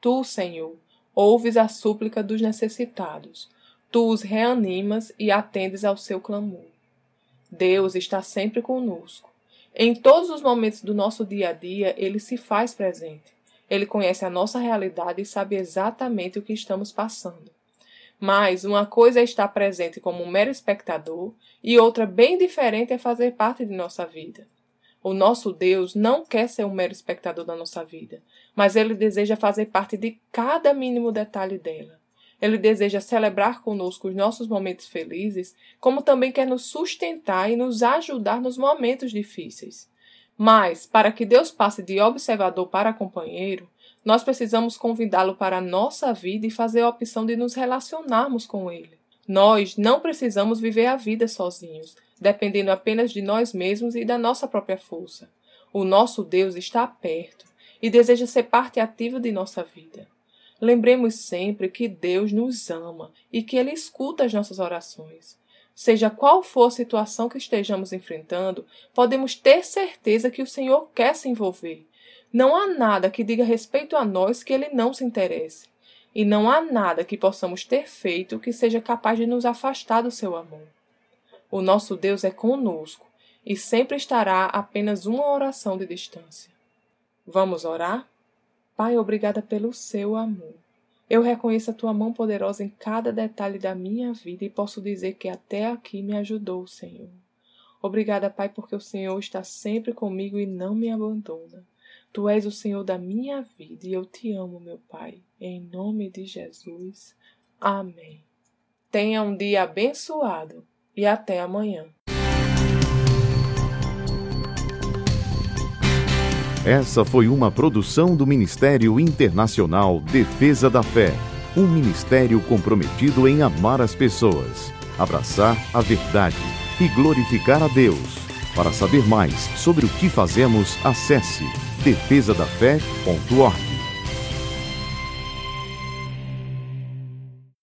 Tu, Senhor, ouves a súplica dos necessitados. Tu os reanimas e atendes ao seu clamor. Deus está sempre conosco. Em todos os momentos do nosso dia a dia, ele se faz presente. Ele conhece a nossa realidade e sabe exatamente o que estamos passando. Mas uma coisa é estar presente como um mero espectador e outra bem diferente é fazer parte de nossa vida. O nosso Deus não quer ser um mero espectador da nossa vida, mas ele deseja fazer parte de cada mínimo detalhe dela. Ele deseja celebrar conosco os nossos momentos felizes, como também quer nos sustentar e nos ajudar nos momentos difíceis. Mas, para que Deus passe de observador para companheiro, nós precisamos convidá-lo para a nossa vida e fazer a opção de nos relacionarmos com ele. Nós não precisamos viver a vida sozinhos, dependendo apenas de nós mesmos e da nossa própria força. O nosso Deus está perto e deseja ser parte ativa de nossa vida. Lembremos sempre que Deus nos ama e que Ele escuta as nossas orações. Seja qual for a situação que estejamos enfrentando, podemos ter certeza que o Senhor quer se envolver. Não há nada que diga respeito a nós que Ele não se interesse. E não há nada que possamos ter feito que seja capaz de nos afastar do seu amor. O nosso Deus é conosco e sempre estará apenas uma oração de distância. Vamos orar? Pai, obrigada pelo seu amor. Eu reconheço a tua mão poderosa em cada detalhe da minha vida e posso dizer que até aqui me ajudou, Senhor. Obrigada, Pai, porque o Senhor está sempre comigo e não me abandona. Tu és o Senhor da minha vida e eu te amo, meu Pai. Em nome de Jesus. Amém. Tenha um dia abençoado e até amanhã. Essa foi uma produção do Ministério Internacional Defesa da Fé, um ministério comprometido em amar as pessoas, abraçar a verdade e glorificar a Deus. Para saber mais sobre o que fazemos, acesse defesadafé.org.